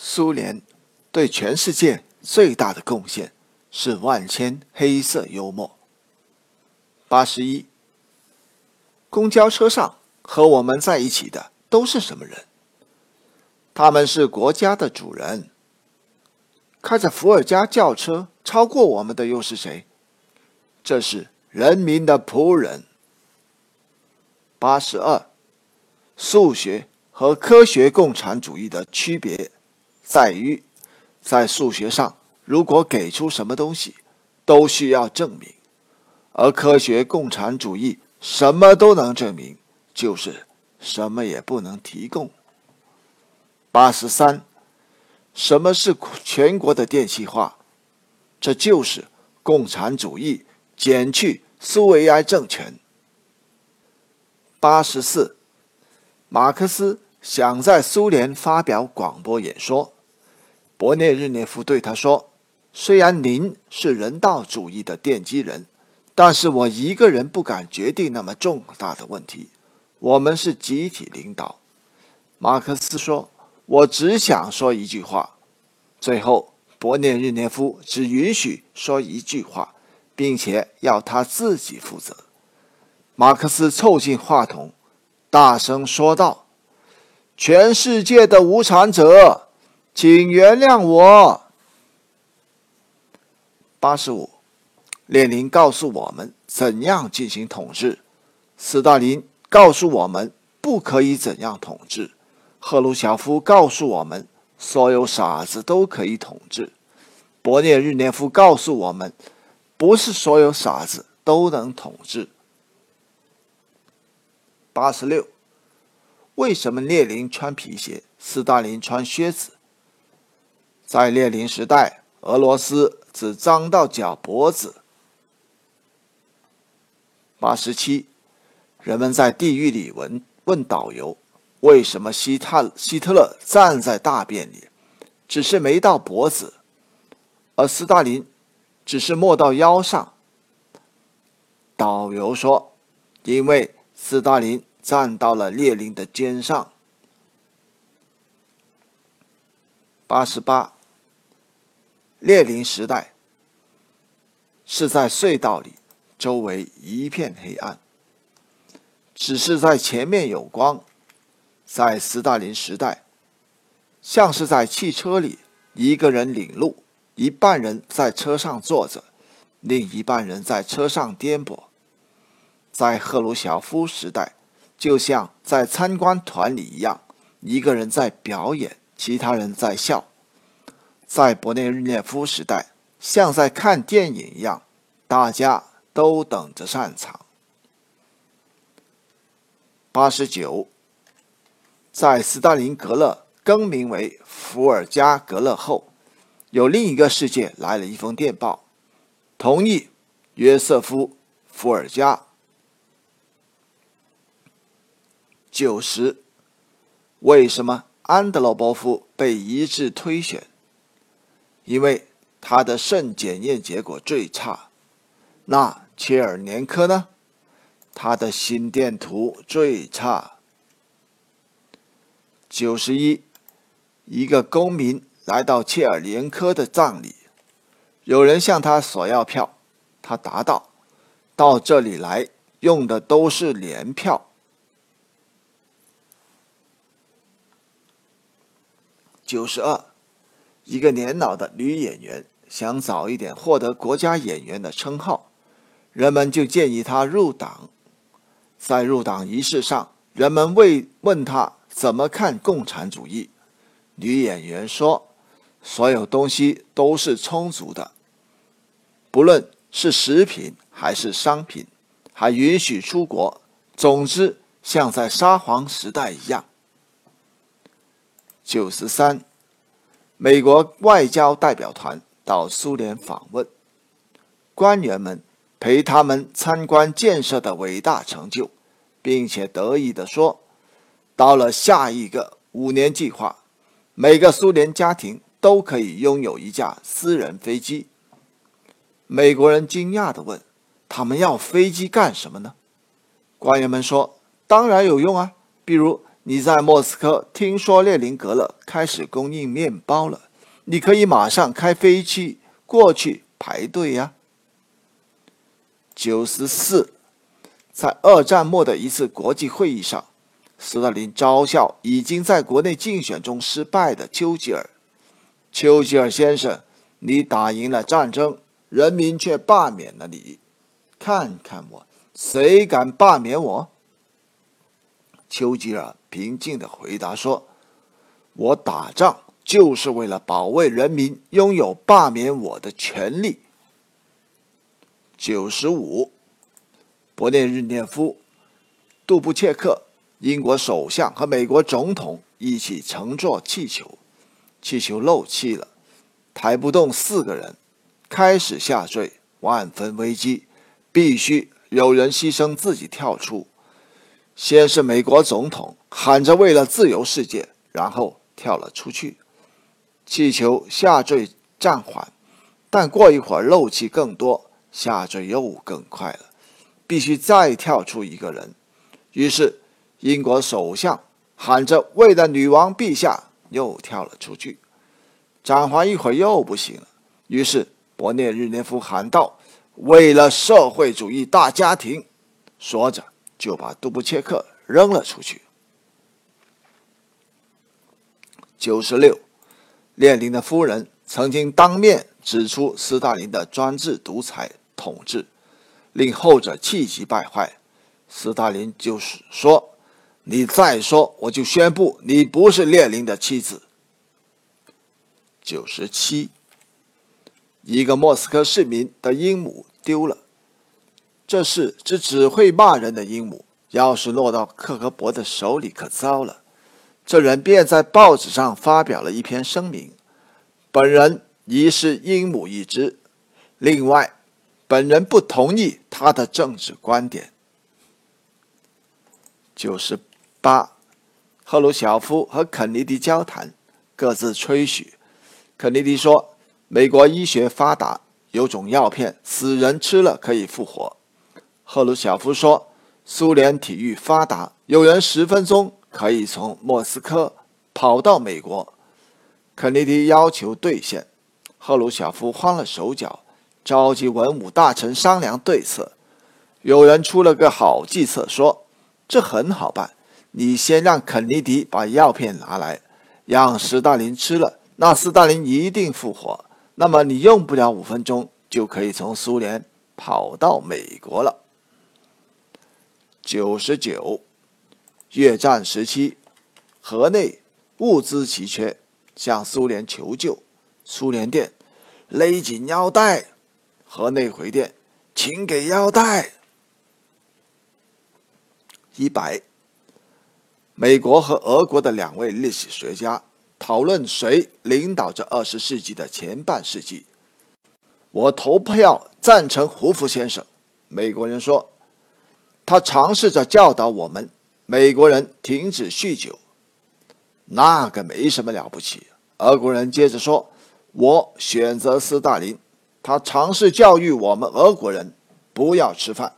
苏联对全世界最大的贡献是万千黑色幽默。八十一，公交车上和我们在一起的都是什么人？他们是国家的主人。开着伏尔加轿车超过我们的又是谁？这是人民的仆人。八十二，数学和科学共产主义的区别。在于，在数学上，如果给出什么东西，都需要证明；而科学共产主义什么都能证明，就是什么也不能提供。八十三，什么是全国的电气化？这就是共产主义减去苏维埃政权。八十四，马克思想在苏联发表广播演说。勃涅日涅夫对他说：“虽然您是人道主义的奠基人，但是我一个人不敢决定那么重大的问题。我们是集体领导。”马克思说：“我只想说一句话。”最后，勃涅日涅夫只允许说一句话，并且要他自己负责。马克思凑近话筒，大声说道：“全世界的无产者！”请原谅我。八十五，列宁告诉我们怎样进行统治，斯大林告诉我们不可以怎样统治，赫鲁晓夫告诉我们所有傻子都可以统治，勃列日涅夫告诉我们不是所有傻子都能统治。八十六，为什么列宁穿皮鞋，斯大林穿靴子？在列宁时代，俄罗斯只脏到脚脖子。八十七，人们在地狱里问问导游：为什么希特希特勒站在大便里，只是没到脖子，而斯大林只是没到腰上？导游说：因为斯大林站到了列宁的肩上。八十八。列宁时代是在隧道里，周围一片黑暗，只是在前面有光。在斯大林时代，像是在汽车里，一个人领路，一半人在车上坐着，另一半人在车上颠簸。在赫鲁晓夫时代，就像在参观团里一样，一个人在表演，其他人在笑。在勃列日涅夫时代，像在看电影一样，大家都等着上场。八十九，在斯大林格勒更名为伏尔加格勒后，有另一个世界来了一封电报，同意约瑟夫·伏尔加。九十，为什么安德罗波夫被一致推选？因为他的肾检验结果最差，那切尔年科呢？他的心电图最差。九十一，一个公民来到切尔年科的葬礼，有人向他索要票，他答道：“到这里来用的都是联票。”九十二。一个年老的女演员想早一点获得国家演员的称号，人们就建议她入党。在入党仪式上，人们为问她怎么看共产主义。女演员说：“所有东西都是充足的，不论是食品还是商品，还允许出国。总之，像在沙皇时代一样。”九十三。美国外交代表团到苏联访问，官员们陪他们参观建设的伟大成就，并且得意地说：“到了下一个五年计划，每个苏联家庭都可以拥有一架私人飞机。”美国人惊讶地问：“他们要飞机干什么呢？”官员们说：“当然有用啊，比如你在莫斯科听说列宁格勒开始供应面包了，你可以马上开飞机过去排队呀。九十四，在二战末的一次国际会议上，斯大林嘲笑已经在国内竞选中失败的丘吉尔。丘吉尔先生，你打赢了战争，人民却罢免了你。看看我，谁敢罢免我？丘吉尔平静的回答说：“我打仗就是为了保卫人民拥有罢免我的权利。”九十五，勃列日涅夫、杜布切克，英国首相和美国总统一起乘坐气球，气球漏气了，抬不动四个人，开始下坠，万分危机，必须有人牺牲自己跳出。先是美国总统喊着“为了自由世界”，然后跳了出去，气球下坠暂缓，但过一会儿漏气更多。下坠又更快了，必须再跳出一个人。于是，英国首相喊着“为了女王陛下”，又跳了出去。暂缓一会儿又不行了，于是勃列日涅夫喊道：“为了社会主义大家庭”，说着就把杜布切克扔了出去。九十六，列宁的夫人曾经当面指出斯大林的专制独裁。统治令后者气急败坏，斯大林就是说：“你再说，我就宣布你不是列宁的妻子。”九十七，一个莫斯科市民的鹦鹉丢了，这是只只会骂人的鹦鹉，要是落到克格勃的手里可糟了。这人便在报纸上发表了一篇声明：“本人疑是鹦鹉一只。”另外。本人不同意他的政治观点。九十八，赫鲁晓夫和肯尼迪交谈，各自吹嘘。肯尼迪说：“美国医学发达，有种药片，死人吃了可以复活。”赫鲁晓夫说：“苏联体育发达，有人十分钟可以从莫斯科跑到美国。”肯尼迪要求兑现，赫鲁晓夫慌了手脚。召集文武大臣商量对策，有人出了个好计策，说：“这很好办，你先让肯尼迪把药片拿来，让斯大林吃了，那斯大林一定复活。那么你用不了五分钟就可以从苏联跑到美国了。”九十九，越战时期，河内物资奇缺，向苏联求救，苏联电勒紧腰带。河内回电，请给腰带。一百，美国和俄国的两位历史学家讨论谁领导着二十世纪的前半世纪。我投票赞成胡佛先生。美国人说，他尝试着教导我们美国人停止酗酒。那个没什么了不起。俄国人接着说，我选择斯大林。他尝试教育我们俄国人不要吃饭。